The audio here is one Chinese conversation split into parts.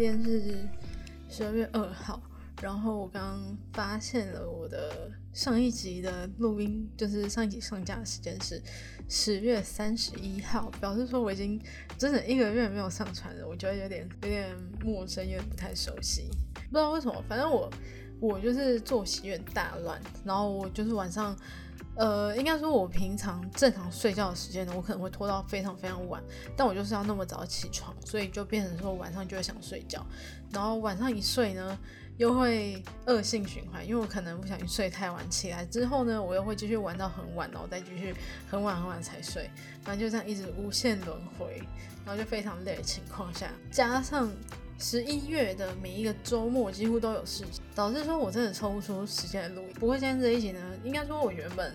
今天是十二月二号，然后我刚刚发现了我的上一集的录音，就是上一集上架的时间是十月三十一号，表示说我已经整整一个月没有上传了，我觉得有点有点陌生，有点不太熟悉，不知道为什么，反正我我就是作息有点大乱，然后我就是晚上。呃，应该说，我平常正常睡觉的时间呢，我可能会拖到非常非常晚，但我就是要那么早起床，所以就变成说晚上就会想睡觉，然后晚上一睡呢，又会恶性循环，因为我可能不小心睡太晚，起来之后呢，我又会继续玩到很晚，然后再继续很晚很晚才睡，反正就这样一直无限轮回，然后就非常累的情况下，加上。十一月的每一个周末几乎都有事情，导致说我真的抽不出时间来录。不过今天这一集呢，应该说我原本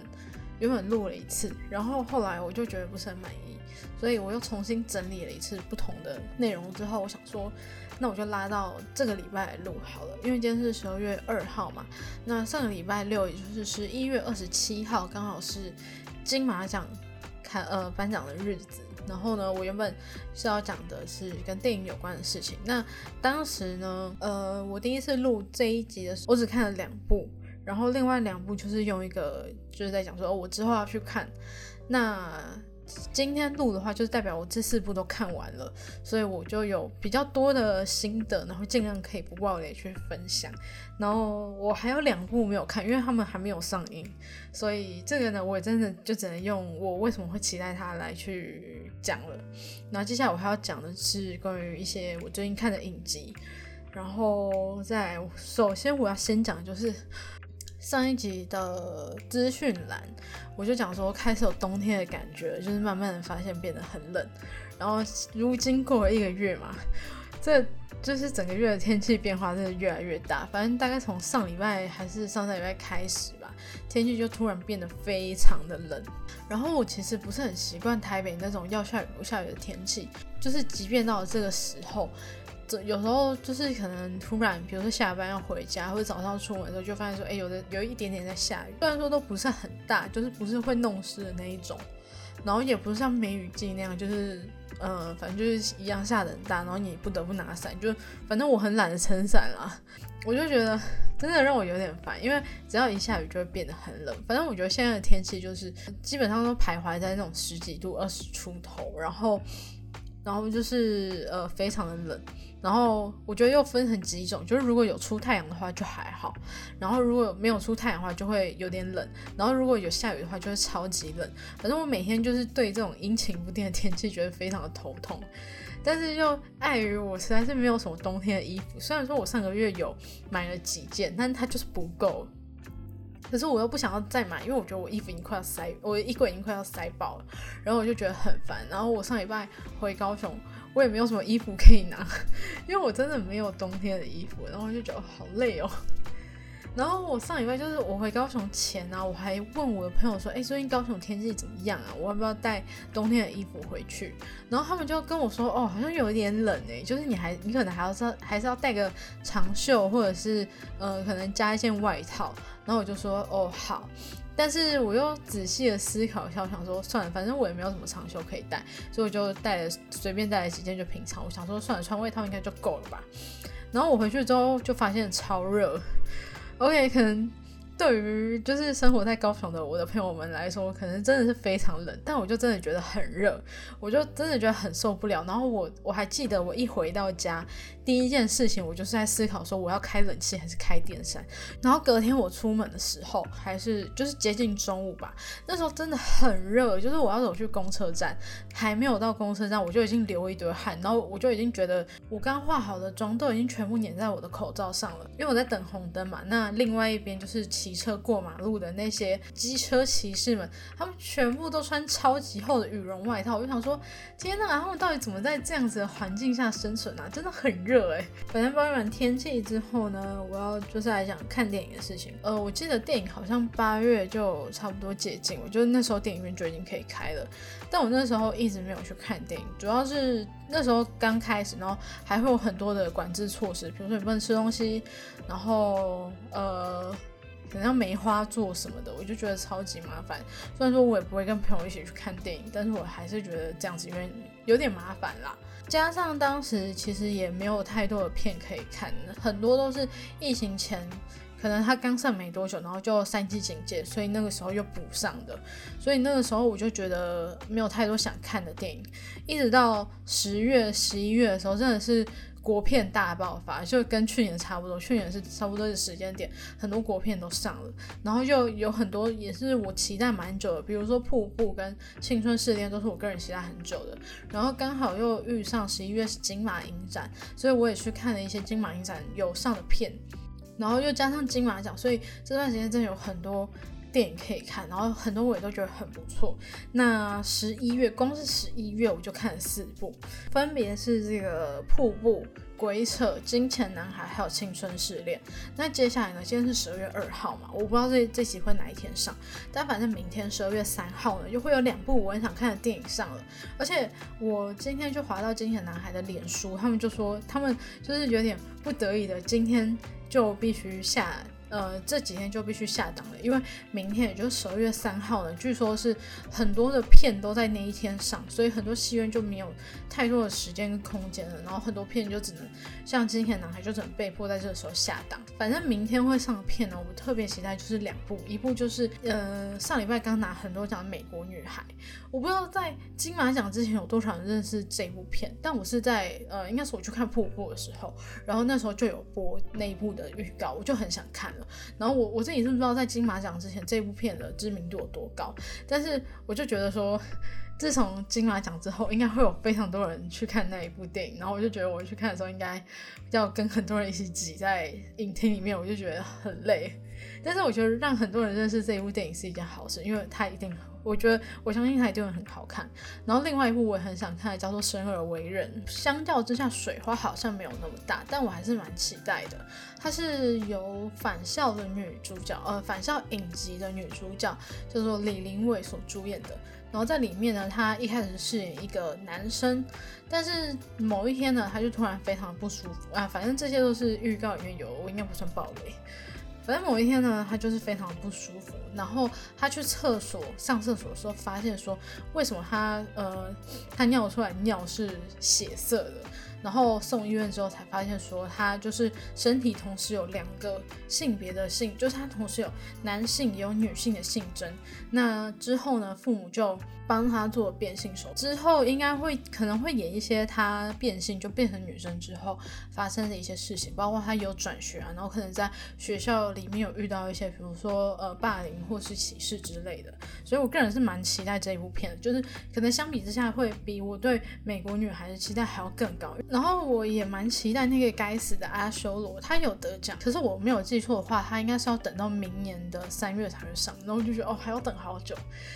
原本录了一次，然后后来我就觉得不是很满意，所以我又重新整理了一次不同的内容之后，我想说，那我就拉到这个礼拜来录好了，因为今天是十二月二号嘛，那上个礼拜六，也就是十一月二十七号，刚好是金马奖开呃颁奖的日子。然后呢，我原本是要讲的是跟电影有关的事情。那当时呢，呃，我第一次录这一集的时候，我只看了两部，然后另外两部就是用一个就是在讲说，哦，我之后要去看。那今天录的话，就是代表我这四部都看完了，所以我就有比较多的心得，然后尽量可以不暴雷去分享。然后我还有两部没有看，因为他们还没有上映，所以这个呢，我也真的就只能用我为什么会期待它来去讲了。然后接下来我还要讲的是关于一些我最近看的影集，然后在首先我要先讲就是。上一集的资讯栏，我就讲说开始有冬天的感觉，就是慢慢的发现变得很冷。然后如今过了一个月嘛，这就是整个月的天气变化真的越来越大。反正大概从上礼拜还是上上礼拜开始吧，天气就突然变得非常的冷。然后我其实不是很习惯台北那种要下雨不下雨的天气，就是即便到了这个时候。这有时候就是可能突然，比如说下班要回家，或者早上出门的时候，就发现说，哎，有的有一点点在下雨，虽然说都不是很大，就是不是会弄湿的那一种，然后也不是像梅雨季那样，就是，嗯，反正就是一样下的很大，然后你不得不拿伞，就反正我很懒得撑伞啦，我就觉得真的让我有点烦，因为只要一下雨就会变得很冷。反正我觉得现在的天气就是基本上都徘徊在那种十几度、二十出头，然后。然后就是呃非常的冷，然后我觉得又分成几种，就是如果有出太阳的话就还好，然后如果没有出太阳的话就会有点冷，然后如果有下雨的话就会超级冷。反正我每天就是对这种阴晴不定的天气觉得非常的头痛，但是又碍于我实在是没有什么冬天的衣服，虽然说我上个月有买了几件，但它就是不够。可是我又不想要再买，因为我觉得我衣服已经快要塞，我的衣柜已经快要塞爆了，然后我就觉得很烦。然后我上礼拜回高雄，我也没有什么衣服可以拿，因为我真的没有冬天的衣服，然后我就觉得好累哦。然后我上礼拜就是我回高雄前啊，我还问我的朋友说，哎，最近高雄天气怎么样啊？我要不要带冬天的衣服回去？然后他们就跟我说，哦，好像有一点冷哎，就是你还你可能还要是还是要带个长袖，或者是呃可能加一件外套。然后我就说，哦好，但是我又仔细的思考一下，我想说算了，反正我也没有什么长袖可以带，所以我就带了随便带了几件就平常。我想说算了，穿外套应该就够了吧。然后我回去之后就发现超热。OK，可能对于就是生活在高雄的我的朋友们来说，可能真的是非常冷，但我就真的觉得很热，我就真的觉得很受不了。然后我我还记得我一回到家。第一件事情，我就是在思考说我要开冷气还是开电扇。然后隔天我出门的时候，还是就是接近中午吧，那时候真的很热，就是我要走去公车站，还没有到公车站，我就已经流一堆汗，然后我就已经觉得我刚化好的妆都已经全部粘在我的口罩上了，因为我在等红灯嘛。那另外一边就是骑车过马路的那些机车骑士们，他们全部都穿超级厚的羽绒外套，我就想说，天呐，他们到底怎么在这样子的环境下生存啊？真的很热。热哎，反正抱怨完天气之后呢，我要就是来讲看电影的事情。呃，我记得电影好像八月就差不多解禁，我觉得那时候电影院就已经可以开了。但我那时候一直没有去看电影，主要是那时候刚开始，然后还会有很多的管制措施，比如说你不能吃东西，然后呃，可能要梅花座什么的，我就觉得超级麻烦。虽然说我也不会跟朋友一起去看电影，但是我还是觉得这样子因为有点麻烦啦。加上当时其实也没有太多的片可以看，很多都是疫情前。可能他刚上没多久，然后就三级警戒，所以那个时候又补上的，所以那个时候我就觉得没有太多想看的电影，一直到十月、十一月的时候，真的是国片大爆发，就跟去年差不多，去年是差不多的时间点，很多国片都上了，然后又有很多也是我期待蛮久的，比如说《瀑布》跟《青春试炼》都是我个人期待很久的，然后刚好又遇上十一月是金马影展，所以我也去看了一些金马影展有上的片。然后又加上金马奖，所以这段时间真的有很多电影可以看，然后很多我也都觉得很不错。那十一月，光是十一月我就看了四部，分别是这个《瀑布》。鬼扯、金钱男孩还有青春试炼。那接下来呢？今天是十二月二号嘛，我不知道这这集会哪一天上，但反正明天十二月三号呢，又会有两部我很想看的电影上了。而且我今天就滑到金钱男孩的脸书，他们就说他们就是有点不得已的，今天就必须下。呃，这几天就必须下档了，因为明天也就是十二月三号了，据说是很多的片都在那一天上，所以很多戏院就没有太多的时间跟空间了，然后很多片就只能像《金钱男孩》就只能被迫在这个时候下档。反正明天会上的片呢，我特别期待就是两部，一部就是呃上礼拜刚拿很多奖的《美国女孩》，我不知道在金马奖之前有多少人认识这部片，但我是在呃应该是我去看《瀑布》的时候，然后那时候就有播那一部的预告，我就很想看了。然后我我自己是不知道在金马奖之前这部片的知名度有多高，但是我就觉得说，自从金马奖之后，应该会有非常多人去看那一部电影。然后我就觉得我去看的时候，应该要跟很多人一起挤在影厅里面，我就觉得很累。但是我觉得让很多人认识这一部电影是一件好事，因为它一定。我觉得我相信它一定会很好看。然后另外一部我也很想看，叫做《生而为人》。相较之下，水花好像没有那么大，但我还是蛮期待的。它是由返校的女主角，呃，返校影集的女主角叫做李玲伟所主演的。然后在里面呢，她一开始饰演一个男生，但是某一天呢，他就突然非常不舒服啊。反正这些都是预告里面有，我应该不算暴雷。反正某一天呢，他就是非常不舒服，然后他去厕所上厕所的时候，发现说为什么他呃他尿出来尿是血色的。然后送医院之后才发现，说他就是身体同时有两个性别的性，就是他同时有男性也有女性的性征。那之后呢，父母就帮他做变性手之后应该会可能会演一些他变性就变成女生之后发生的一些事情，包括他有转学啊，然后可能在学校里面有遇到一些，比如说呃霸凌或是歧视之类的。所以我个人是蛮期待这一部片的，就是可能相比之下会比我对美国女孩的期待还要更高。然后我也蛮期待那个该死的阿修罗，他有得奖，可是我没有记错的话，他应该是要等到明年的三月才会上，然后就觉得哦还要等好久，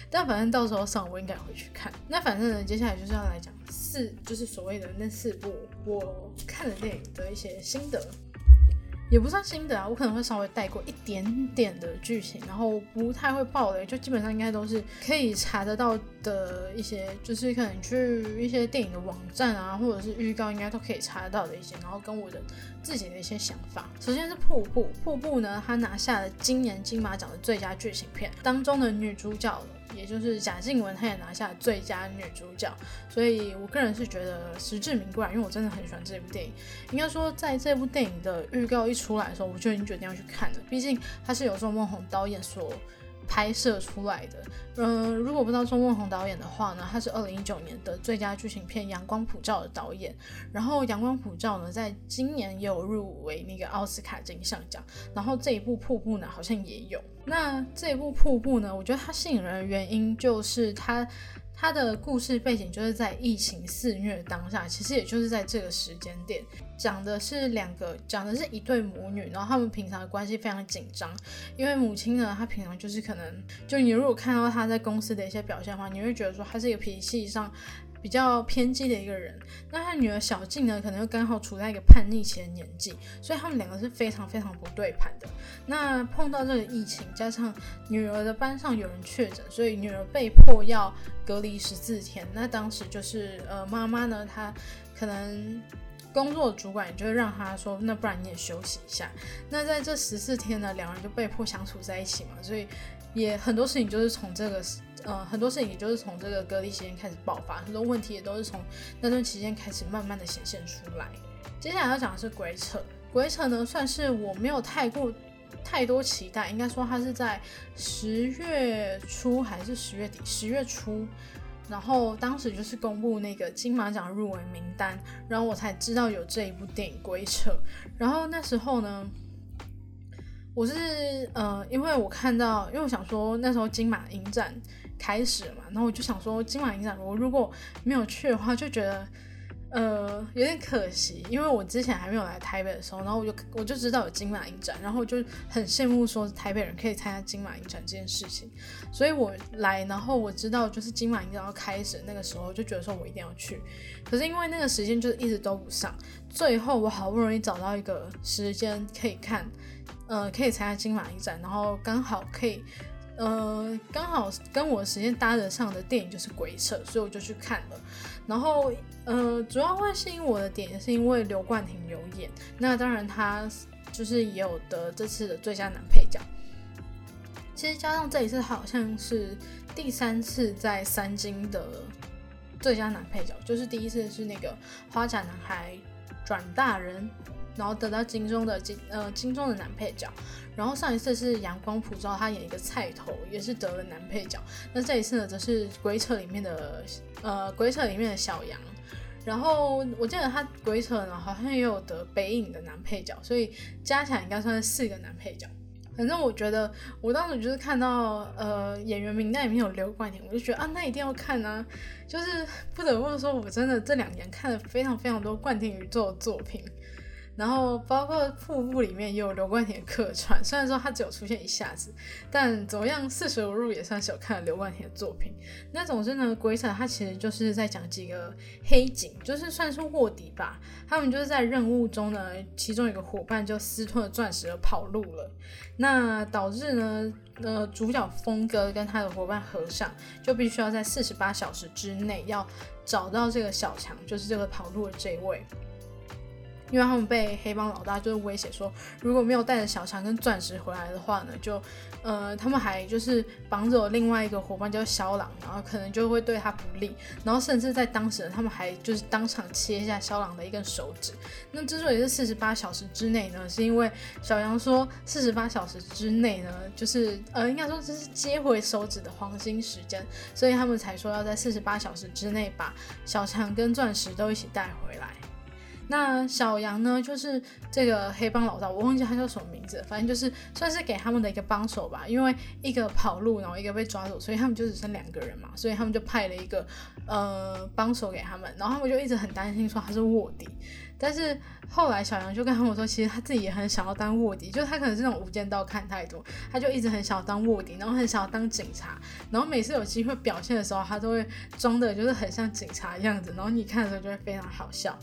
但反正到时候上我应该回去看。那反正呢，接下来就是要来讲四，就是所谓的那四部我看的电影的一些心得。也不算心得啊，我可能会稍微带过一点点的剧情，然后不太会爆雷，就基本上应该都是可以查得到的一些，就是可能去一些电影的网站啊，或者是预告，应该都可以查得到的一些，然后跟我的自己的一些想法。首先是瀑布，瀑布呢，它拿下了今年金马奖的最佳剧情片当中的女主角。也就是贾静雯，她也拿下最佳女主角，所以我个人是觉得实至名归，因为我真的很喜欢这部电影。应该说，在这部电影的预告一出来的时候，我就已经决定要去看了，毕竟它是由周梦红导演所。拍摄出来的，嗯，如果不知道钟梦宏导演的话呢，他是二零一九年的最佳剧情片《阳光普照》的导演。然后《阳光普照》呢，在今年也有入围那个奥斯卡金像奖。然后这一部《瀑布》呢，好像也有。那这一部《瀑布》呢，我觉得它吸引人的原因就是它。它的故事背景就是在疫情肆虐当下，其实也就是在这个时间点，讲的是两个，讲的是一对母女，然后他们平常的关系非常紧张，因为母亲呢，她平常就是可能，就你如果看到她在公司的一些表现的话，你会觉得说她是一个脾气上。比较偏激的一个人，那他女儿小静呢，可能又刚好处在一个叛逆期的年纪，所以他们两个是非常非常不对盘的。那碰到这个疫情，加上女儿的班上有人确诊，所以女儿被迫要隔离十四天。那当时就是呃，妈妈呢，她可能工作主管也就让她说，那不然你也休息一下。那在这十四天呢，两人就被迫相处在一起嘛，所以。也很多事情就是从这个呃，很多事情也就是从这个隔离期间开始爆发，很多问题也都是从那段期间开始慢慢的显现出来。接下来要讲的是鬼扯，鬼扯呢算是我没有太过太多期待，应该说它是在十月初还是十月底，十月初，然后当时就是公布那个金马奖入围名单，然后我才知道有这一部电影鬼扯，然后那时候呢。我是呃，因为我看到，因为我想说那时候金马影展开始嘛，然后我就想说金马影展我如果没有去的话，就觉得呃有点可惜，因为我之前还没有来台北的时候，然后我就我就知道有金马影展，然后我就很羡慕说台北人可以参加金马影展这件事情，所以我来，然后我知道就是金马影展要开始那个时候，就觉得说我一定要去，可是因为那个时间就是一直都不上，最后我好不容易找到一个时间可以看。呃，可以参加金马影展，然后刚好可以，呃，刚好跟我时间搭得上的电影就是《鬼扯》，所以我就去看了。然后，呃，主要会吸引我的点是因为刘冠廷有演，那当然他就是也有得这次的最佳男配角。其实加上这一次好像是第三次在三金的最佳男配角，就是第一次是那个花甲男孩转大人。然后得到金钟的金呃金钟的男配角，然后上一次是阳光普照，他演一个菜头，也是得了男配角。那这一次呢，则是鬼扯里面的呃鬼扯里面的小杨。然后我记得他鬼扯呢，好像也有得北影的男配角，所以加起来应该算是四个男配角。反正我觉得我当时就是看到呃演员名单里面有刘冠廷，我就觉得啊那一定要看啊，就是不得不说，我真的这两年看了非常非常多冠廷宇宙的作品。然后包括《瀑布》里面也有刘冠廷客串，虽然说他只有出现一下子，但怎么样，四舍五入也算是有看了刘冠廷的作品。那总之呢，《鬼扯》他其实就是在讲几个黑警，就是算是卧底吧。他们就是在任务中呢，其中一个伙伴就私吞了钻石而跑路了，那导致呢，呃，主角峰哥跟他的伙伴和尚就必须要在四十八小时之内要找到这个小强，就是这个跑路的这位。因为他们被黑帮老大就是威胁说，如果没有带着小强跟钻石回来的话呢，就，呃，他们还就是绑走另外一个伙伴叫肖朗，然后可能就会对他不利，然后甚至在当时他们还就是当场切下肖朗的一根手指。那之所以是四十八小时之内呢，是因为小杨说四十八小时之内呢，就是呃，应该说这是接回手指的黄金时间，所以他们才说要在四十八小时之内把小强跟钻石都一起带回来。那小杨呢，就是这个黑帮老大，我忘记他叫什么名字，反正就是算是给他们的一个帮手吧。因为一个跑路，然后一个被抓走，所以他们就只剩两个人嘛，所以他们就派了一个呃帮手给他们，然后他们就一直很担心说他是卧底。但是后来小杨就跟他们说，其实他自己也很想要当卧底，就是他可能是那种无间道看太多，他就一直很想要当卧底，然后很想要当警察，然后每次有机会表现的时候，他都会装的就是很像警察的样子，然后你看的时候就会非常好笑。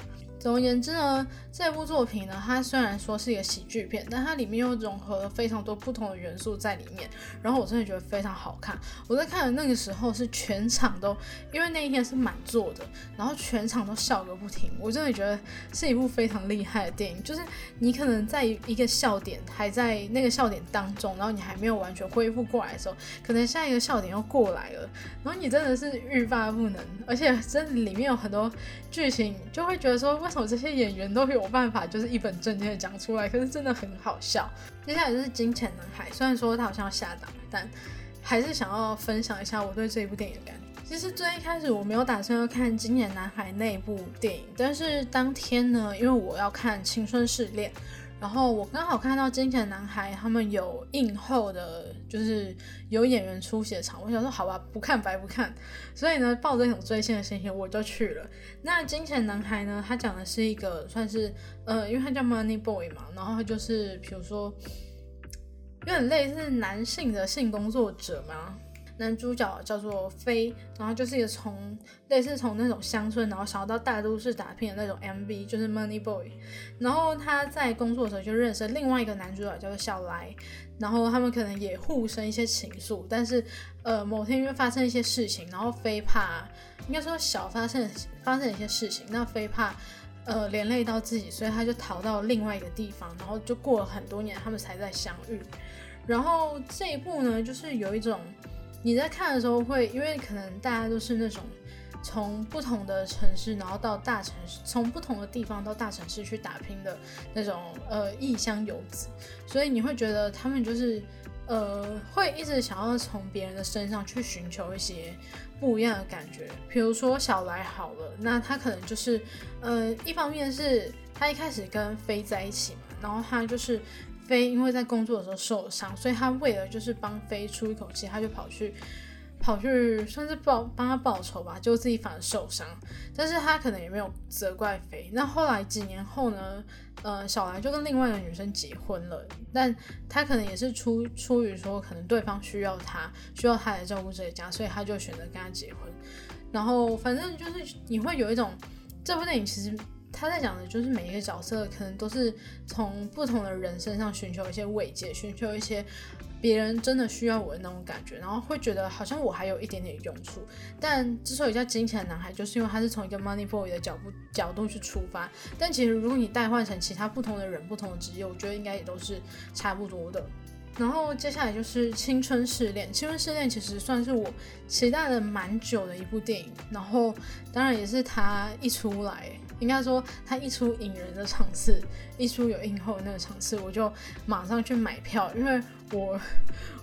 总而言之呢，这部作品呢，它虽然说是一个喜剧片，但它里面又融合了非常多不同的元素在里面。然后我真的觉得非常好看。我在看的那个时候是全场都，因为那一天是满座的，然后全场都笑个不停。我真的觉得是一部非常厉害的电影。就是你可能在一个笑点还在那个笑点当中，然后你还没有完全恢复过来的时候，可能下一个笑点又过来了，然后你真的是欲罢不能。而且真的里面有很多剧情，就会觉得说。为什么这些演员都有办法，就是一本正经的讲出来？可是真的很好笑。接下来就是《金钱男孩》，虽然说他好像要下档，但还是想要分享一下我对这一部电影的感觉。其实最一开始我没有打算要看《金钱男孩》那部电影，但是当天呢，因为我要看《青春试炼》。然后我刚好看到《金钱男孩》他们有映后的，就是有演员出血场，我想说好吧，不看白不看，所以呢，抱着一种追星的心情我就去了。那《金钱男孩》呢，他讲的是一个算是，呃，因为他叫 Money Boy 嘛，然后他就是比如说有点类似男性的性工作者嘛。男主角叫做飞，然后就是一个从类似从那种乡村，然后想要到大都市打拼的那种 MB，就是 Money Boy。然后他在工作的时候就认识另外一个男主角叫做小来，然后他们可能也互生一些情愫。但是呃某天因为发生一些事情，然后飞怕应该说小发生发生一些事情，那飞怕呃连累到自己，所以他就逃到另外一个地方，然后就过了很多年，他们才再相遇。然后这一部呢，就是有一种。你在看的时候会，因为可能大家都是那种从不同的城市，然后到大城市，从不同的地方到大城市去打拼的那种呃异乡游子，所以你会觉得他们就是呃会一直想要从别人的身上去寻求一些不一样的感觉。比如说小来好了，那他可能就是呃一方面是他一开始跟飞在一起嘛，然后他就是飞因为在工作的时候受伤，所以他为了就是帮飞出一口气，他就跑去。跑去算是报帮他报仇吧，就自己反而受伤，但是他可能也没有责怪飞。那后来几年后呢？呃，小兰就跟另外一个女生结婚了，但他可能也是出出于说，可能对方需要他，需要他来照顾这个家，所以他就选择跟他结婚。然后反正就是你会有一种，这部电影其实他在讲的就是每一个角色可能都是从不同的人身上寻求一些慰藉，寻求一些。别人真的需要我的那种感觉，然后会觉得好像我还有一点点用处。但之所以叫金钱男孩，就是因为他是从一个 money boy 的角度角度去出发。但其实如果你代换成其他不同的人、不同的职业，我觉得应该也都是差不多的。然后接下来就是青春试炼，青春试炼其实算是我期待了蛮久的一部电影。然后当然也是他一出来。应该说，他一出引人的场次，一出有映后那个场次，我就马上去买票，因为我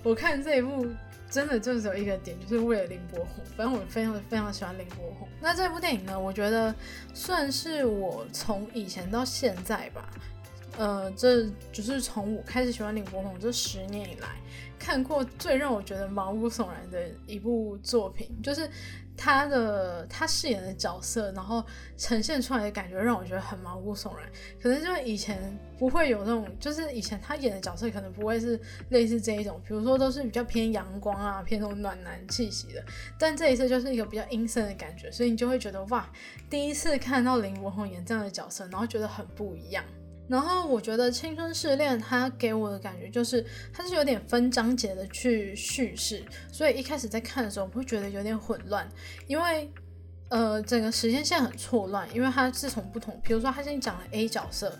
我看这一部真的就只有一个点，就是为了林柏宏。反正我非常非常喜欢林柏宏。那这部电影呢，我觉得算是我从以前到现在吧，呃，这就是从我开始喜欢林柏宏这十年以来，看过最让我觉得毛骨悚然的一部作品，就是。他的他饰演的角色，然后呈现出来的感觉让我觉得很毛骨悚然。可能就是以前不会有那种，就是以前他演的角色可能不会是类似这一种，比如说都是比较偏阳光啊，偏那种暖男气息的。但这一次就是一个比较阴森的感觉，所以你就会觉得哇，第一次看到林柏宏演这样的角色，然后觉得很不一样。然后我觉得《青春试炼》它给我的感觉就是，它是有点分章节的去叙事，所以一开始在看的时候，我会觉得有点混乱，因为呃整个时间线很错乱，因为它是从不同，比如说他先讲了 A 角色，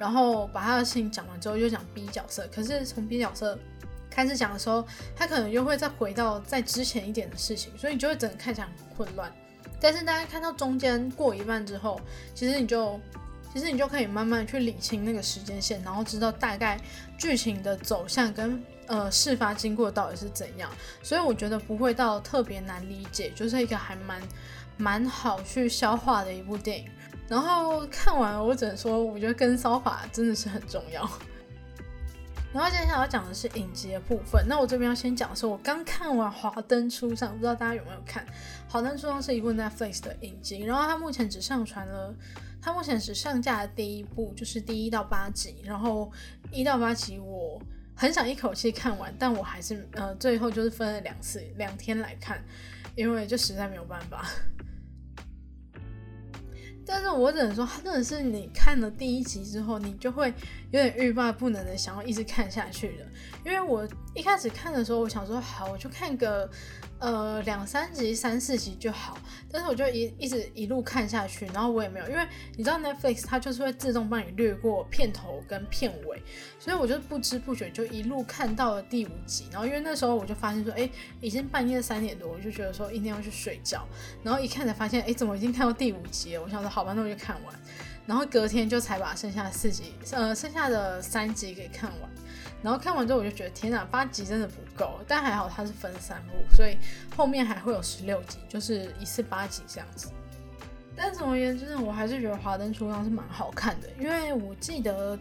然后把他的事情讲完之后又讲 B 角色，可是从 B 角色开始讲的时候，他可能又会再回到在之前一点的事情，所以你就会整个看起来很混乱。但是大家看到中间过一半之后，其实你就。其实你就可以慢慢去理清那个时间线，然后知道大概剧情的走向跟呃事发经过到底是怎样，所以我觉得不会到特别难理解，就是一个还蛮蛮好去消化的一部电影。然后看完我只能说，我觉得跟骚法真的是很重要。然后接下来要讲的是影集的部分，那我这边要先讲的是我刚看完《华灯初上》，不知道大家有没有看《华灯初上》是一部 Netflix 的影集，然后它目前只上传了。它目前是上架的第一部，就是第一到八集，然后一到八集我很想一口气看完，但我还是呃最后就是分了两次两天来看，因为就实在没有办法。但是我只能说，真的是你看了第一集之后，你就会有点欲罢不能的想要一直看下去的。因为我一开始看的时候，我想说好，我就看个。呃，两三集、三四集就好，但是我就一一直一路看下去，然后我也没有，因为你知道 Netflix 它就是会自动帮你略过片头跟片尾，所以我就不知不觉就一路看到了第五集，然后因为那时候我就发现说，哎，已经半夜三点多，我就觉得说一定要去睡觉，然后一看才发现，哎，怎么已经看到第五集了？我想说，好吧，那我就看完，然后隔天就才把剩下四集，呃，剩下的三集给看完。然后看完之后，我就觉得天哪，八集真的不够，但还好它是分三部，所以后面还会有十六集，就是一次八集这样子。但总而言之呢，我还是觉得《华灯初上》是蛮好看的，因为我记得，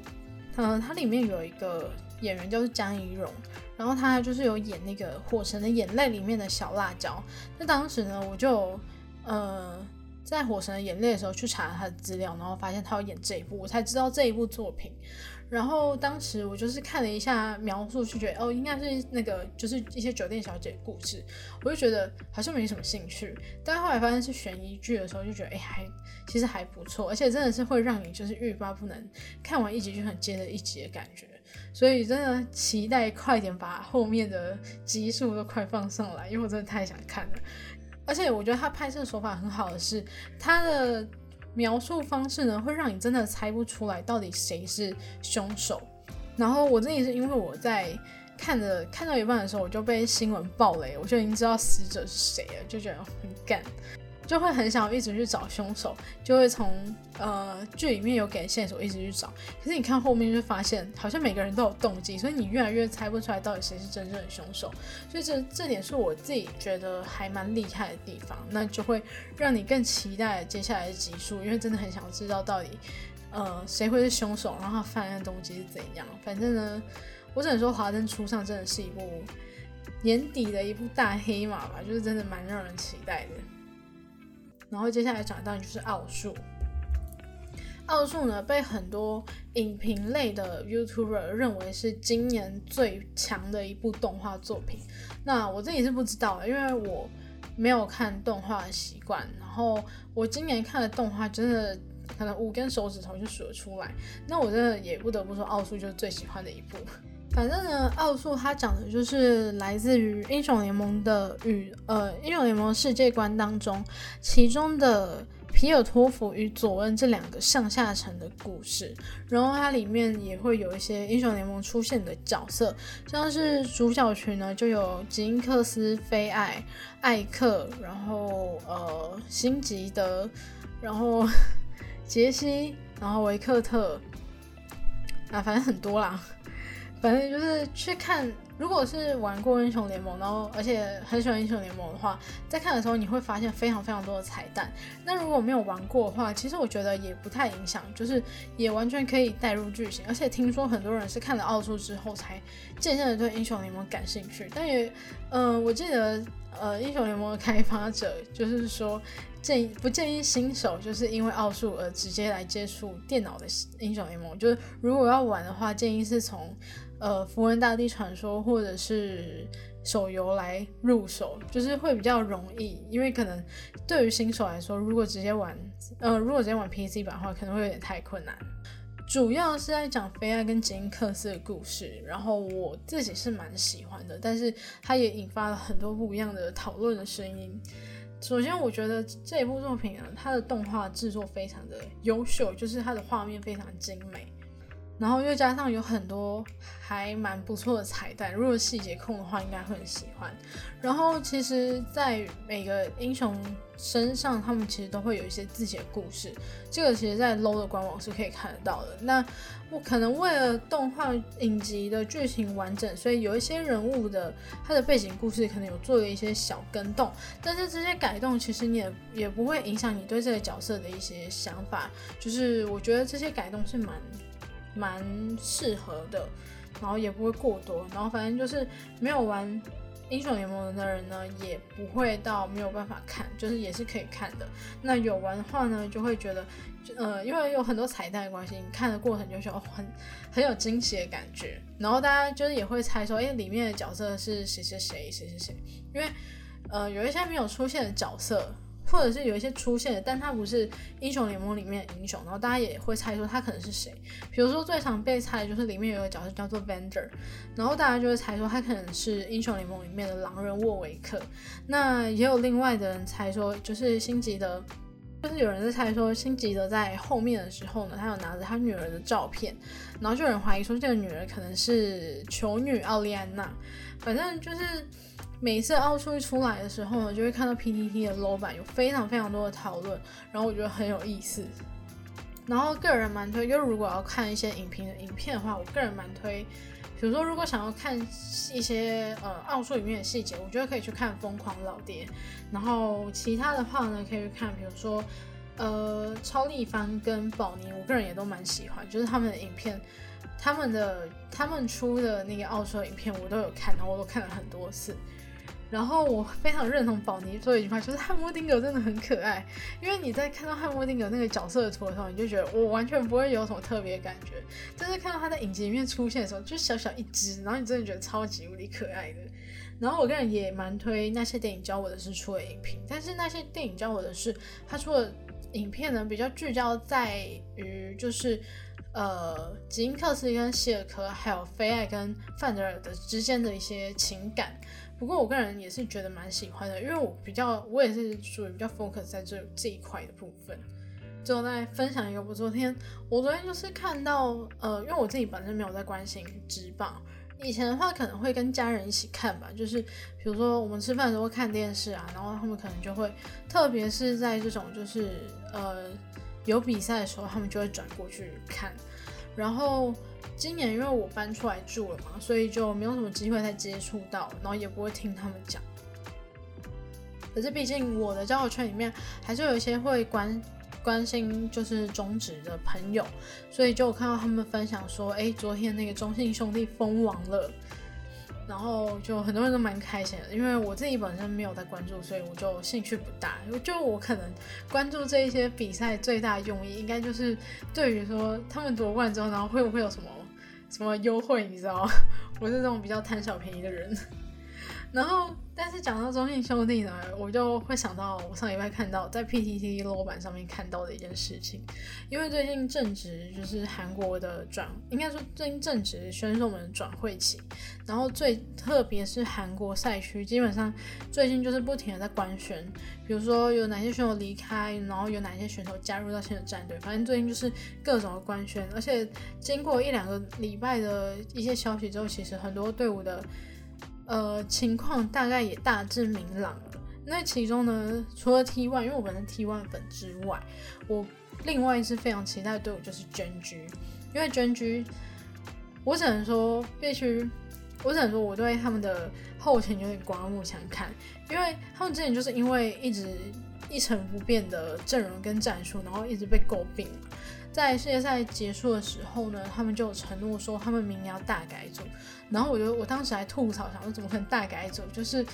嗯，它里面有一个演员就是江一蓉，然后他就是有演那个《火神的眼泪》里面的小辣椒。那当时呢，我就呃在《火神的眼泪》的时候去查他的资料，然后发现他要演这一部，我才知道这一部作品。然后当时我就是看了一下描述，就觉得哦，应该是那个就是一些酒店小姐故事，我就觉得好像没什么兴趣。但后来发现是悬疑剧的时候，就觉得哎，还其实还不错，而且真的是会让你就是欲罢不能，看完一集就很接着一集的感觉。所以真的期待快点把后面的集数都快放上来，因为我真的太想看了。而且我觉得他拍摄手法很好的是他的。描述方式呢，会让你真的猜不出来到底谁是凶手。然后我这里是因为我在看着看到一半的时候，我就被新闻爆雷，我就已经知道死者是谁了，就觉得很干。就会很想一直去找凶手，就会从呃剧里面有给线索一直去找，可是你看后面就发现好像每个人都有动机，所以你越来越猜不出来到底谁是真正的凶手，所以这这点是我自己觉得还蛮厉害的地方，那就会让你更期待接下来的集数，因为真的很想知道到底呃谁会是凶手，然后他犯案动机是怎样。反正呢，我只能说《华灯初上》真的是一部年底的一部大黑马吧，就是真的蛮让人期待的。然后接下来讲到就是奥数，奥数呢被很多影评类的 YouTuber 认为是今年最强的一部动画作品。那我自己是不知道，因为我没有看动画的习惯。然后我今年看的动画真的可能五根手指头就数得出来。那我真的也不得不说，奥数就是最喜欢的一部。反正呢，奥数它讲的就是来自于英雄联盟的与呃英雄联盟世界观当中，其中的皮尔托弗与佐恩这两个上下层的故事。然后它里面也会有一些英雄联盟出现的角色，像是主角群呢就有吉英克斯、菲艾、艾克，然后呃辛吉德，然后 杰西，然后维克特，啊，反正很多啦。反正就是去看，如果是玩过英雄联盟，然后而且很喜欢英雄联盟的话，在看的时候你会发现非常非常多的彩蛋。那如果没有玩过的话，其实我觉得也不太影响，就是也完全可以带入剧情。而且听说很多人是看了奥数之后才渐渐的对英雄联盟感兴趣。但也，嗯，我记得，呃，英雄联盟的开发者就是说。建议不建议新手就是因为奥数而直接来接触电脑的英雄联盟。就是如果要玩的话，建议是从呃《符文大地传说》或者是手游来入手，就是会比较容易。因为可能对于新手来说，如果直接玩呃如果直接玩 PC 版的话，可能会有点太困难。主要是在讲菲亚跟杰因克斯的故事，然后我自己是蛮喜欢的，但是它也引发了很多不一样的讨论的声音。首先，我觉得这一部作品啊，它的动画制作非常的优秀，就是它的画面非常精美。然后又加上有很多还蛮不错的彩蛋，如果细节控的话，应该会很喜欢。然后其实，在每个英雄身上，他们其实都会有一些自己的故事，这个其实在 LO 的官网是可以看得到的。那我可能为了动画影集的剧情完整，所以有一些人物的他的背景故事可能有做了一些小更动，但是这些改动其实你也也不会影响你对这个角色的一些想法。就是我觉得这些改动是蛮。蛮适合的，然后也不会过多，然后反正就是没有玩英雄联盟的人呢，也不会到没有办法看，就是也是可以看的。那有玩的话呢，就会觉得，呃，因为有很多彩蛋的关系，你看的过程就是很很有惊喜的感觉。然后大家就是也会猜说，哎，里面的角色是谁谁谁谁谁谁，因为呃有一些没有出现的角色。或者是有一些出现的，但他不是英雄联盟里面的英雄，然后大家也会猜说他可能是谁。比如说最常被猜的就是里面有一个角色叫做 Vander，然后大家就会猜说他可能是英雄联盟里面的狼人沃维克。那也有另外的人猜说就是辛吉德，就是有人在猜说辛吉德在后面的时候呢，他有拿着他女儿的照片，然后就有人怀疑说这个女儿可能是囚女奥利安娜。反正就是。每次奥数一出来的时候呢，就会看到 PTT 的 low 版有非常非常多的讨论，然后我觉得很有意思。然后个人蛮推，就如果要看一些影评的影片的话，我个人蛮推。比如说，如果想要看一些呃奥数里面的细节，我觉得可以去看《疯狂老爹》。然后其他的话呢，可以去看，比如说呃超立方跟宝妮，我个人也都蛮喜欢，就是他们的影片，他们的他们出的那个奥数影片我都有看，然后我都看了很多次。然后我非常认同宝妮说的一句话，就是汉默丁格真的很可爱。因为你在看到汉默丁格那个角色的图的时候，你就觉得我完全不会有什么特别感觉。但是看到他在影集里面出现的时候，就小小一只，然后你真的觉得超级无敌可爱的。然后我个人也蛮推那些电影教我的是出了影评，但是那些电影教我的是他出了影片呢，比较聚焦在于就是呃吉因克斯跟希尔科还有菲艾跟范德尔的之间的一些情感。不过我个人也是觉得蛮喜欢的，因为我比较，我也是属于比较 focus 在这这一块的部分。最后再分享一个，我昨天我昨天就是看到，呃，因为我自己本身没有在关心直棒，以前的话可能会跟家人一起看吧，就是比如说我们吃饭的时候看电视啊，然后他们可能就会，特别是在这种就是呃有比赛的时候，他们就会转过去看。然后今年因为我搬出来住了嘛，所以就没有什么机会再接触到，然后也不会听他们讲。可是毕竟我的交友圈里面还是有一些会关关心就是中职的朋友，所以就看到他们分享说，哎，昨天那个中信兄弟封王了，然后就很多人都蛮开心的。因为我自己本身没有在关注，所以我就兴趣不大。就我可能关注这一些比赛最大用意，应该就是对于说他们夺冠之后，然后会不会有什么什么优惠，你知道吗？我是那种比较贪小便宜的人。然后，但是讲到中信兄弟呢，我就会想到我上礼拜看到在 PTT 楼板上面看到的一件事情，因为最近正值就是韩国的转，应该说最近正值选手们转会期，然后最特别是韩国赛区，基本上最近就是不停的在官宣，比如说有哪些选手离开，然后有哪些选手加入到新的战队，反正最近就是各种的官宣，而且经过一两个礼拜的一些消息之后，其实很多队伍的。呃，情况大概也大致明朗了。那其中呢，除了 T One，因为我本身 T One 粉之外，我另外一支非常期待的队伍就是 JNG，因为 JNG，我只能说必须，我只能说我对他们的后勤有点刮目相看，因为他们之前就是因为一直一成不变的阵容跟战术，然后一直被诟病。在世界赛结束的时候呢，他们就承诺说他们明年要大改组。然后我就我当时还吐槽，想说怎么可能大改组？就是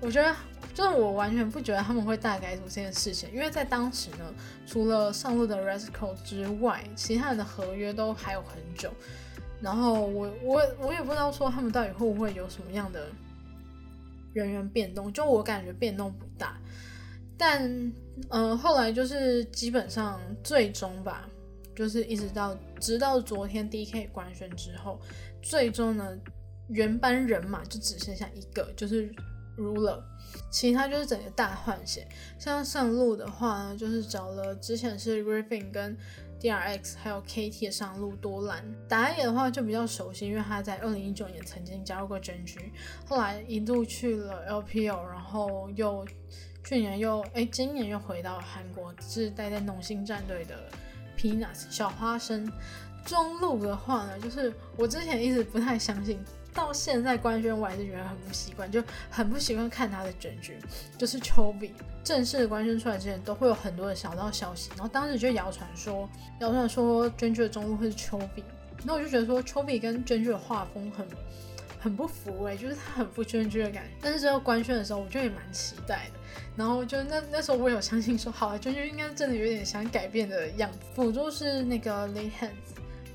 我觉得，就是我完全不觉得他们会大改组这件事情，因为在当时呢，除了上路的 Resco 之外，其他的合约都还有很久。然后我我我也不知道说他们到底会不会有什么样的人员变动，就我感觉变动不大。但嗯，后来就是基本上最终吧，就是一直到直到昨天 DK 官宣之后，最终呢。原班人马就只剩下一个，就是 Ruler，其他就是整个大换血。像上路的话呢，就是找了之前是 Griffin 跟 DRX 还有 KT 的上路多兰。打野的话就比较熟悉，因为他在二零一九年曾经加入过 GENG，后来一度去了 LPL，然后又去年又哎今年又回到韩国，是待在农心战队的 Peanuts 小花生。中路的话呢，就是我之前一直不太相信。到现在官宣我还是觉得很不习惯，就很不习惯看他的卷剧，就是丘比正式的官宣出来之前，都会有很多的小道消息，然后当时就谣传说，谣传说卷剧的中路会是丘比，那我就觉得说丘比跟卷剧的画风很很不符哎，就是他很不卷剧的感觉。但是之后官宣的时候，我就也蛮期待的，然后就那那时候我有相信说，好啊，卷剧应该真的有点想改变的样子。辅助是那个 Lee Hans，。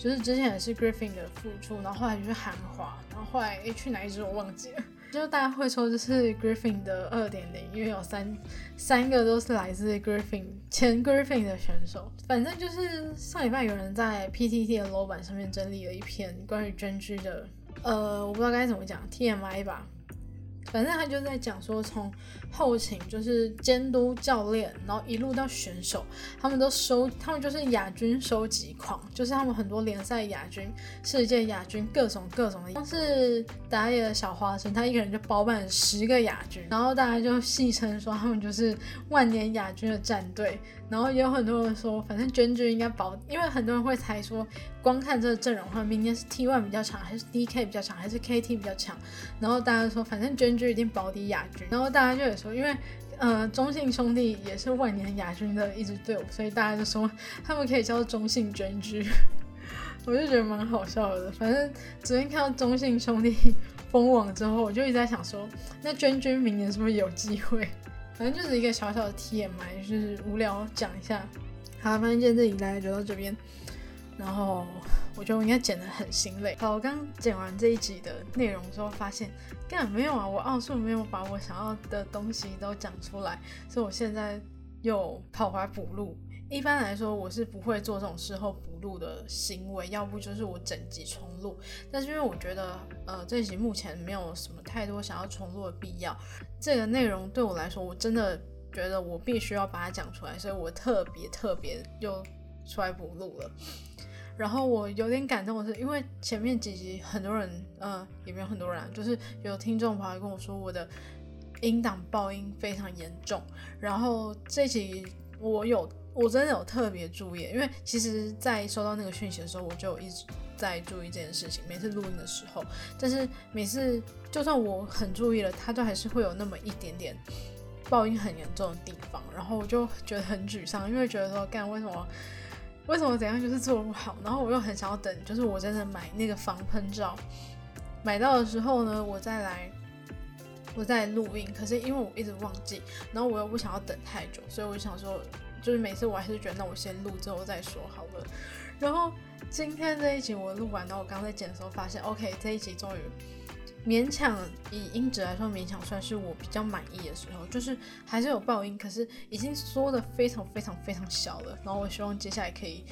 就是之前也是 Griffin 的复出，然后后来就是韩华，然后后来诶去哪一支我忘记了。就大家会说这是 Griffin 的二点零，因为有三三个都是来自 Griffin 前 Griffin 的选手。反正就是上礼拜有人在 PTT 的楼板上面整理了一篇关于真居的，呃，我不知道该怎么讲，TMI 吧。反正他就在讲说，从后勤就是监督教练，然后一路到选手，他们都收，他们就是亚军收集狂，就是他们很多联赛亚军、世界亚军，各种各种的。像是打野的小花生，他一个人就包办十个亚军，然后大家就戏称说他们就是万年亚军的战队。然后也有很多人说，反正娟娟应该保，因为很多人会猜说，光看这个阵容的话，明年是 T One 比较强，还是 D K 比较强，还是 K T 比较强。然后大家说，反正娟娟一定保底亚军。然后大家就有说，因为呃中信兄弟也是万年亚军的一支队伍，所以大家就说他们可以叫做中信娟娟。我就觉得蛮好笑的。反正昨天看到中信兄弟 封网之后，我就一直在想说，那娟娟明年是不是有机会？反正就是一个小小的 TMI，就是无聊讲一下。好，反正今天这里大概就到这边。然后我觉得我应该剪的很心累。好，我刚剪完这一集的内容之后，发现根本没有啊，我奥数没有把我想要的东西都讲出来，所以我现在又跑回来补录。一般来说，我是不会做这种事后补录的行为，要不就是我整集重录。但是因为我觉得，呃，这集目前没有什么太多想要重录的必要。这个内容对我来说，我真的觉得我必须要把它讲出来，所以我特别特别又出来补录了。然后我有点感动的是，因为前面几集很多人，呃，也没有很多人，就是有听众朋友跟我说我的音档爆音非常严重。然后这集我有，我真的有特别注意，因为其实，在收到那个讯息的时候，我就一直在注意这件事情。每次录音的时候，但是每次就算我很注意了，它都还是会有那么一点点爆音很严重的地方。然后我就觉得很沮丧，因为觉得说，干为什么？为什么怎样就是做不好？然后我又很想要等，就是我真的买那个防喷罩，买到的时候呢，我再来，我再录音。可是因为我一直忘记，然后我又不想要等太久，所以我就想说，就是每次我还是觉得，那我先录之后再说好了。然后今天这一集我录完，然后我刚在剪的时候发现，OK，这一集终于。勉强以音质来说，勉强算是我比较满意的时候，就是还是有爆音，可是已经缩的非常非常非常小了。然后我希望接下来可以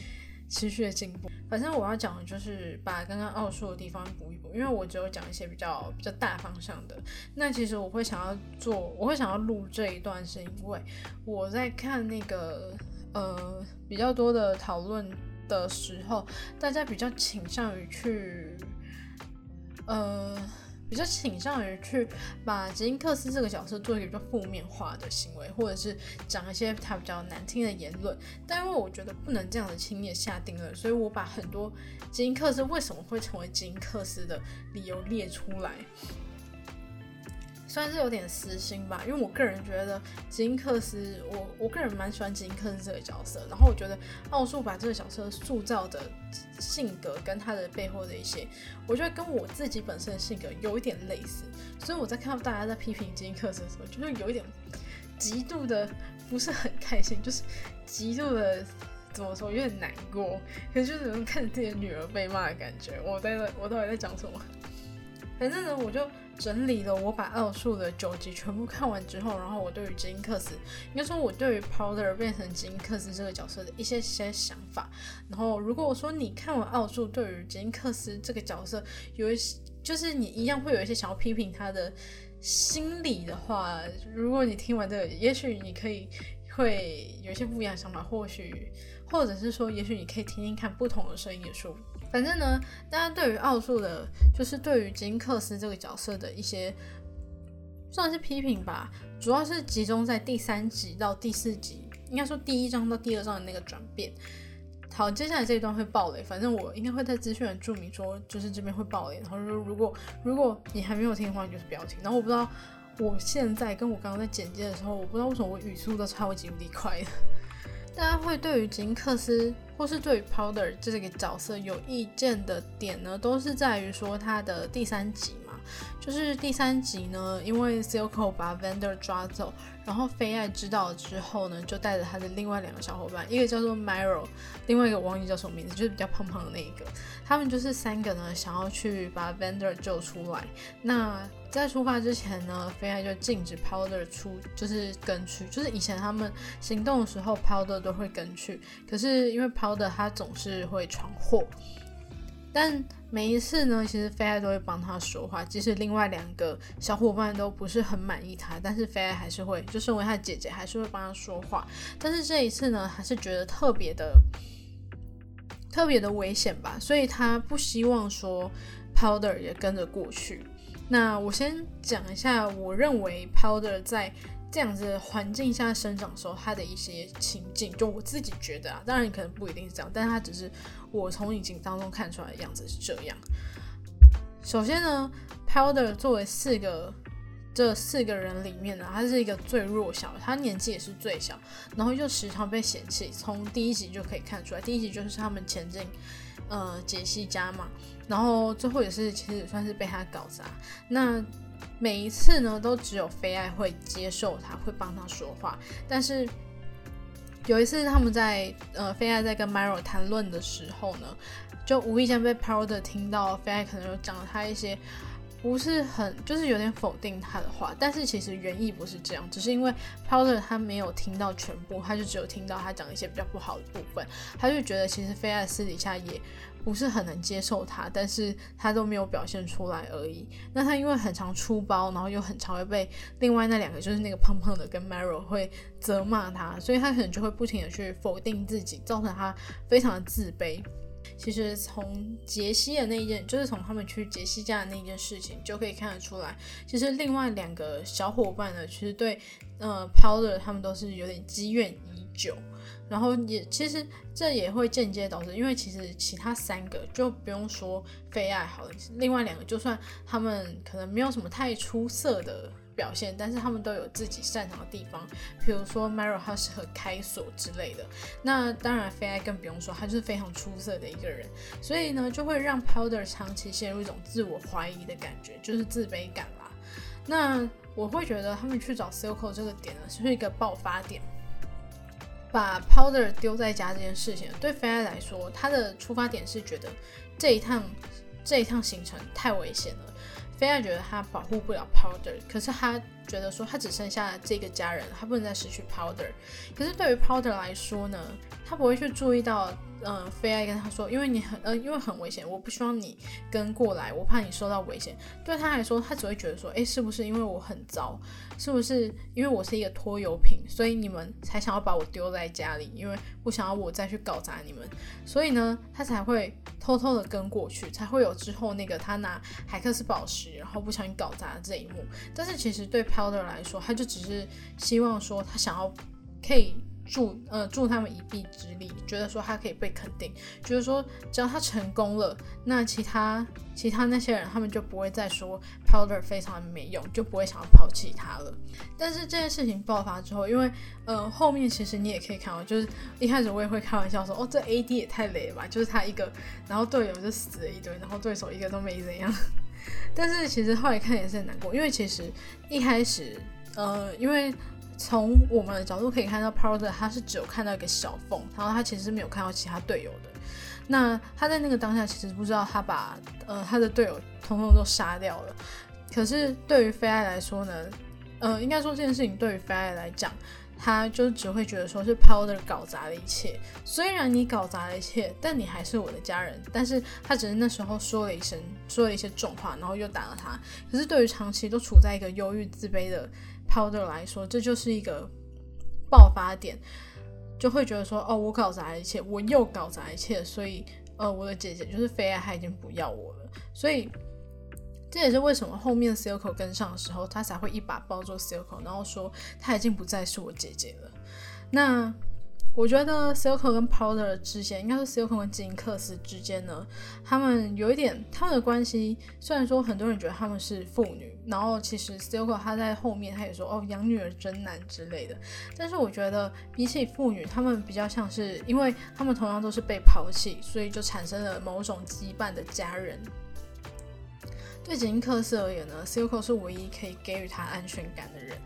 持续的进步。反正我要讲的就是把刚刚奥数的地方补一补，因为我只有讲一些比较比较大方向的。那其实我会想要做，我会想要录这一段，是因为我在看那个呃比较多的讨论的时候，大家比较倾向于去呃。比较倾向于去把吉恩克斯这个角色做一个比较负面化的行为，或者是讲一些他比较难听的言论。但因为我觉得不能这样子轻易下定论，所以我把很多吉恩克斯为什么会成为吉恩克斯的理由列出来。算是有点私心吧，因为我个人觉得吉因克斯，我我个人蛮喜欢吉因克斯这个角色，然后我觉得奥数把这个角色塑造的性格跟他的背后的一些，我觉得跟我自己本身的性格有一点类似，所以我在看到大家在批评吉因克斯的时候，就是有一点极度的不是很开心，就是极度的怎么说，有点难过，可是就是能看着自己的女儿被骂的感觉，我在我到底在讲什么？反正呢，我就。整理了我把奥数的九集全部看完之后，然后我对于吉因克斯，应该说我对于 Powder 变成吉因克斯这个角色的一些些想法。然后如果我说你看完奥数，对于吉因克斯这个角色有一些，就是你一样会有一些想要批评他的心理的话，如果你听完这个，也许你可以会有一些不一样的想法，或许或者是说，也许你可以听听看不同的声音也说。反正呢，大家对于奥数的，就是对于金克斯这个角色的一些算是批评吧，主要是集中在第三集到第四集，应该说第一章到第二章的那个转变。好，接下来这一段会爆雷，反正我应该会在资讯注明说，就是这边会爆雷。然后说，如果如果你还没有听的话，你就是不要听。然后我不知道，我现在跟我刚刚在剪接的时候，我不知道为什么我语速都超级无敌快的。大家会对于金克斯或是对于 Powder 这个角色有意见的点呢，都是在于说他的第三集嘛，就是第三集呢，因为 Silco 把 Vander 抓走，然后菲爱知道了之后呢，就带着他的另外两个小伙伴，一个叫做 Myro，另外一个忘记叫什么名字，就是比较胖胖的那一个，他们就是三个呢，想要去把 Vander 救出来。那在出发之前呢，菲爱就禁止 Powder 出，就是跟去。就是以前他们行动的时候，Powder 都会跟去。可是因为 Powder 他总是会闯祸，但每一次呢，其实菲爱都会帮他说话。即使另外两个小伙伴都不是很满意他，但是菲爱还是会，就身为他姐姐，还是会帮他说话。但是这一次呢，还是觉得特别的、特别的危险吧，所以他不希望说 Powder 也跟着过去。那我先讲一下，我认为 Powder 在这样子环境下生长的时候，他的一些情境，就我自己觉得啊，当然可能不一定是这样，但是他只是我从影景当中看出来的样子是这样。首先呢，Powder 作为四个这四个人里面呢，他是一个最弱小，他年纪也是最小，然后又时常被嫌弃，从第一集就可以看出来，第一集就是他们前进。呃，杰西家嘛，然后最后也是其实也算是被他搞砸。那每一次呢，都只有菲爱会接受他，会帮他说话。但是有一次他们在呃，菲爱在跟 Miro 谈论的时候呢，就无意间被 Powder 听到，菲爱可能有讲了他一些。不是很，就是有点否定他的话，但是其实原意不是这样，只是因为 Powder 他没有听到全部，他就只有听到他讲一些比较不好的部分，他就觉得其实菲爱私底下也不是很能接受他，但是他都没有表现出来而已。那他因为很常出包，然后又很常会被另外那两个就是那个胖胖的跟 Maro 会责骂他，所以他可能就会不停的去否定自己，造成他非常的自卑。其实从杰西的那一件，就是从他们去杰西家的那件事情，就可以看得出来，其实另外两个小伙伴呢，其实对呃 Powder 他们都是有点积怨已久。然后也其实这也会间接导致，因为其实其他三个就不用说非爱好了，另外两个就算他们可能没有什么太出色的表现，但是他们都有自己擅长的地方，比如说 Maro 他适合开锁之类的。那当然非爱更不用说，他就是非常出色的一个人，所以呢就会让 Powder 长期陷入一种自我怀疑的感觉，就是自卑感啦。那我会觉得他们去找 Circle 这个点呢，是一个爆发点。把 Powder 丢在家这件事情，对菲爱来说，他的出发点是觉得这一趟这一趟行程太危险了。菲爱觉得他保护不了 Powder，可是他觉得说他只剩下这个家人，他不能再失去 Powder。可是对于 Powder 来说呢，他不会去注意到。嗯，菲爱跟他说，因为你很呃，因为很危险，我不希望你跟过来，我怕你受到危险。对他来说，他只会觉得说，诶，是不是因为我很糟？是不是因为我是一个拖油瓶，所以你们才想要把我丢在家里？因为不想要我再去搞砸你们，所以呢，他才会偷偷的跟过去，才会有之后那个他拿海克斯宝石，然后不小心搞砸的这一幕。但是其实对 Powder 来说，他就只是希望说，他想要可以。助呃助他们一臂之力，觉得说他可以被肯定，觉得说只要他成功了，那其他其他那些人他们就不会再说 Powder 非常没用，就不会想要抛弃他了。但是这件事情爆发之后，因为呃后面其实你也可以看到，就是一开始我也会开玩笑说，哦这 AD 也太雷了吧，就是他一个，然后队友就死了一堆，然后对手一个都没怎样。但是其实后来看也是很难过，因为其实一开始呃因为。从我们的角度可以看到，Powder 他是只有看到一个小缝，然后他其实是没有看到其他队友的。那他在那个当下其实不知道他把呃他的队友统统都杀掉了。可是对于菲爱来说呢，呃，应该说这件事情对于菲爱来讲，他就只会觉得说是 Powder 搞砸了一切。虽然你搞砸了一切，但你还是我的家人。但是他只是那时候说了一声，说了一些重话，然后又打了他。可是对于长期都处在一个忧郁自卑的。Powder 来说，这就是一个爆发点，就会觉得说，哦，我搞砸一切，我又搞砸一切，所以，呃，我的姐姐就是菲爱，她已经不要我了，所以这也是为什么后面 Silco 跟上的时候，他才会一把抱住 Silco，然后说他已经不再是我姐姐了。那。我觉得 Silco 跟 Powder 之间，应该是 Silco 跟吉克斯之间呢，他们有一点他们的关系。虽然说很多人觉得他们是父女，然后其实 Silco 他在后面他也说哦养女儿真难之类的。但是我觉得比起父女，他们比较像是，因为他们同样都是被抛弃，所以就产生了某种羁绊的家人。对吉克斯而言呢，Silco 是唯一可以给予他安全感的人。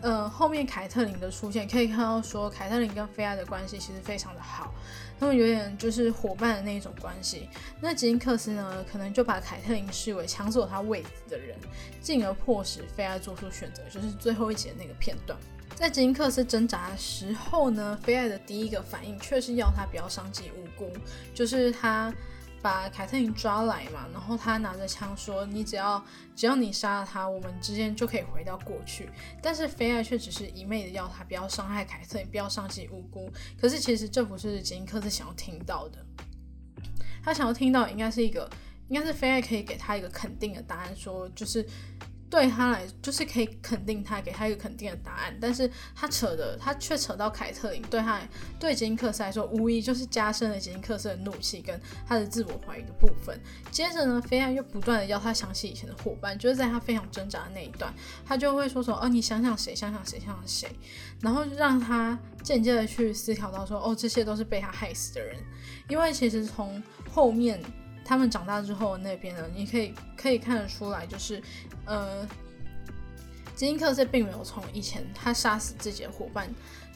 呃，后面凯特琳的出现可以看到，说凯特琳跟菲亚的关系其实非常的好，他们有点就是伙伴的那一种关系。那吉因克斯呢，可能就把凯特琳视为抢走他位子的人，进而迫使菲亚做出选择，就是最后一集的那个片段。在吉因克斯挣扎的时候呢，菲亚的第一个反应却是要他不要伤及无辜，就是他。把凯特琳抓来嘛，然后他拿着枪说：“你只要只要你杀了他，我们之间就可以回到过去。”但是菲艾却只是一昧的要他不要伤害凯特琳，不要伤及无辜。可是其实这不是杰尼克斯想要听到的，他想要听到应该是一个，应该是菲艾可以给他一个肯定的答案，说就是。对他来，就是可以肯定他，给他一个肯定的答案。但是他扯的，他却扯到凯特琳，对他，对杰尼克斯来说，无疑就是加深了杰尼克斯的怒气跟他的自我怀疑的部分。接着呢，菲亚又不断的要他想起以前的伙伴，就是在他非常挣扎的那一段，他就会说说，哦，你想想谁，想想谁，想想谁，然后让他间接的去思考到说，哦，这些都是被他害死的人。因为其实从后面。他们长大之后那边呢，你可以可以看得出来，就是呃，吉因克斯并没有从以前他杀死自己的伙伴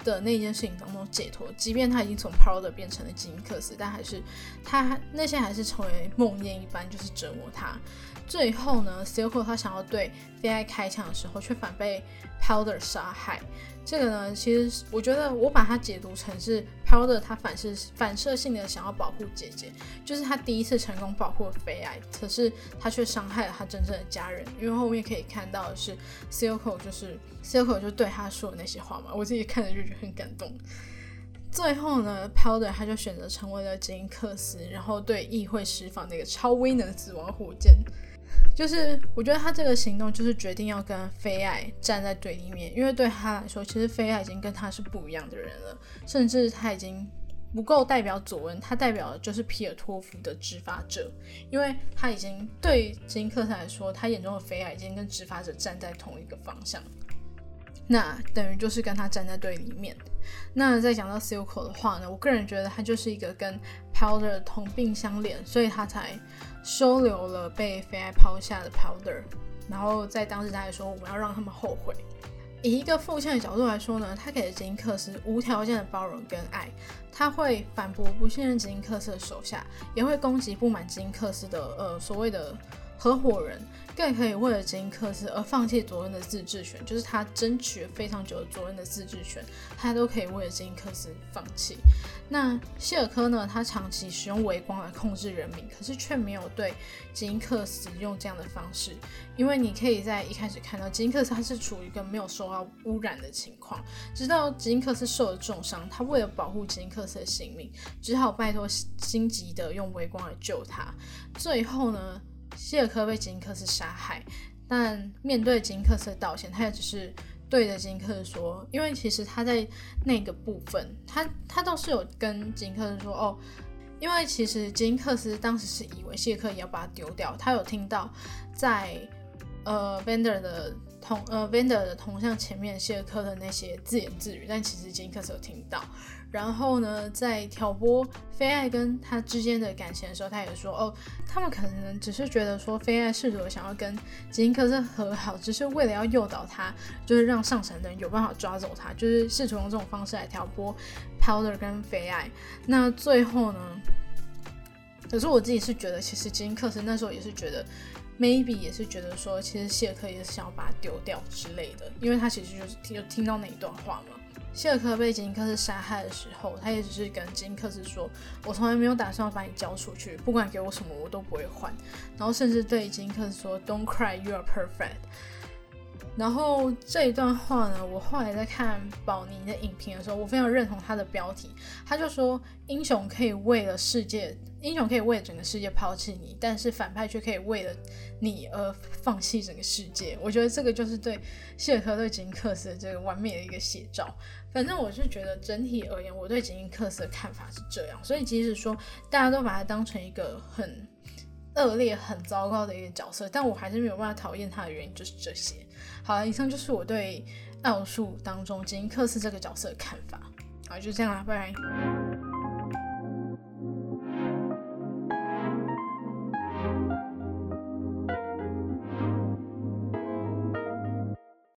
的那件事情当中解脱，即便他已经从 Powder 变成了吉因克斯，但还是他那些还是成为梦魇一般，就是折磨他。最后呢，Silco 他想要对 Vi 开枪的时候，却反被 Powder 杀害。这个呢，其实我觉得我把它解读成是 Powder 他反射反射性的想要保护姐姐，就是他第一次成功保护了菲爱，可是他却伤害了他真正的家人。因为后面可以看到的是 Silco 就是 Silco 就对他说的那些话嘛，我自己看着就觉得很感动。最后呢，Powder 他就选择成为了吉因克斯，然后对议会释放那个超威能死亡火箭。就是我觉得他这个行动就是决定要跟菲爱站在对立面，因为对他来说，其实菲爱已经跟他是不一样的人了，甚至他已经不够代表佐恩，他代表的就是皮尔托夫的执法者，因为他已经对金克斯来说，他眼中的菲爱已经跟执法者站在同一个方向，那等于就是跟他站在对立面。那再讲到 Silco 的话呢，我个人觉得他就是一个跟 Powder 同病相怜，所以他才。收留了被菲爱抛下的 Powder，然后在当时他还说我们要让他们后悔。以一个父亲的角度来说呢，他给了吉尼克斯无条件的包容跟爱，他会反驳不信任吉尼克斯的手下，也会攻击不满吉尼克斯的呃所谓的合伙人。更可以为了吉因克斯而放弃佐恩的自治权，就是他争取了非常久的佐恩的自治权，他都可以为了吉因克斯放弃。那希尔科呢？他长期使用微光来控制人民，可是却没有对吉因克斯用这样的方式，因为你可以在一开始看到吉因克斯他是处于一个没有受到污染的情况，直到吉因克斯受了重伤，他为了保护吉因克斯的性命，只好拜托心急的用微光来救他。最后呢？希尔科被吉克斯杀害，但面对吉克斯的道歉，他也只是对着吉克斯说，因为其实他在那个部分，他他倒是有跟吉克斯说，哦，因为其实吉克斯当时是以为谢克也要把他丢掉，他有听到在呃 Vander 的同呃 Vander 的铜像前面谢克的那些自言自语，但其实吉克斯有听到。然后呢，在挑拨菲爱跟他之间的感情的时候，他也说：“哦，他们可能只是觉得说，菲爱试图想要跟吉因克斯和好，只是为了要诱导他，就是让上层的人有办法抓走他，就是试图用这种方式来挑拨 Powder 跟菲爱。那最后呢？可是我自己是觉得，其实吉因克斯那时候也是觉得，maybe 也是觉得说，其实谢克也是想要把他丢掉之类的，因为他其实就是听就听到那一段话嘛。”谢尔克被金克斯杀害的时候，他也只是跟金克斯说：“我从来没有打算把你交出去，不管给我什么，我都不会还。”然后甚至对金克斯说：“Don't cry, you are perfect。”然后这一段话呢，我后来在看宝妮的影评的时候，我非常认同他的标题。他就说：“英雄可以为了世界，英雄可以为了整个世界抛弃你，但是反派却可以为了你而放弃整个世界。”我觉得这个就是对谢尔科对吉尼克斯的这个完美的一个写照。反正我是觉得整体而言，我对吉尼克斯的看法是这样。所以即使说大家都把他当成一个很恶劣、很糟糕的一个角色，但我还是没有办法讨厌他的原因就是这些。好了，以上就是我对奥数当中吉尼克斯这个角色的看法。好，就这样啦，拜拜。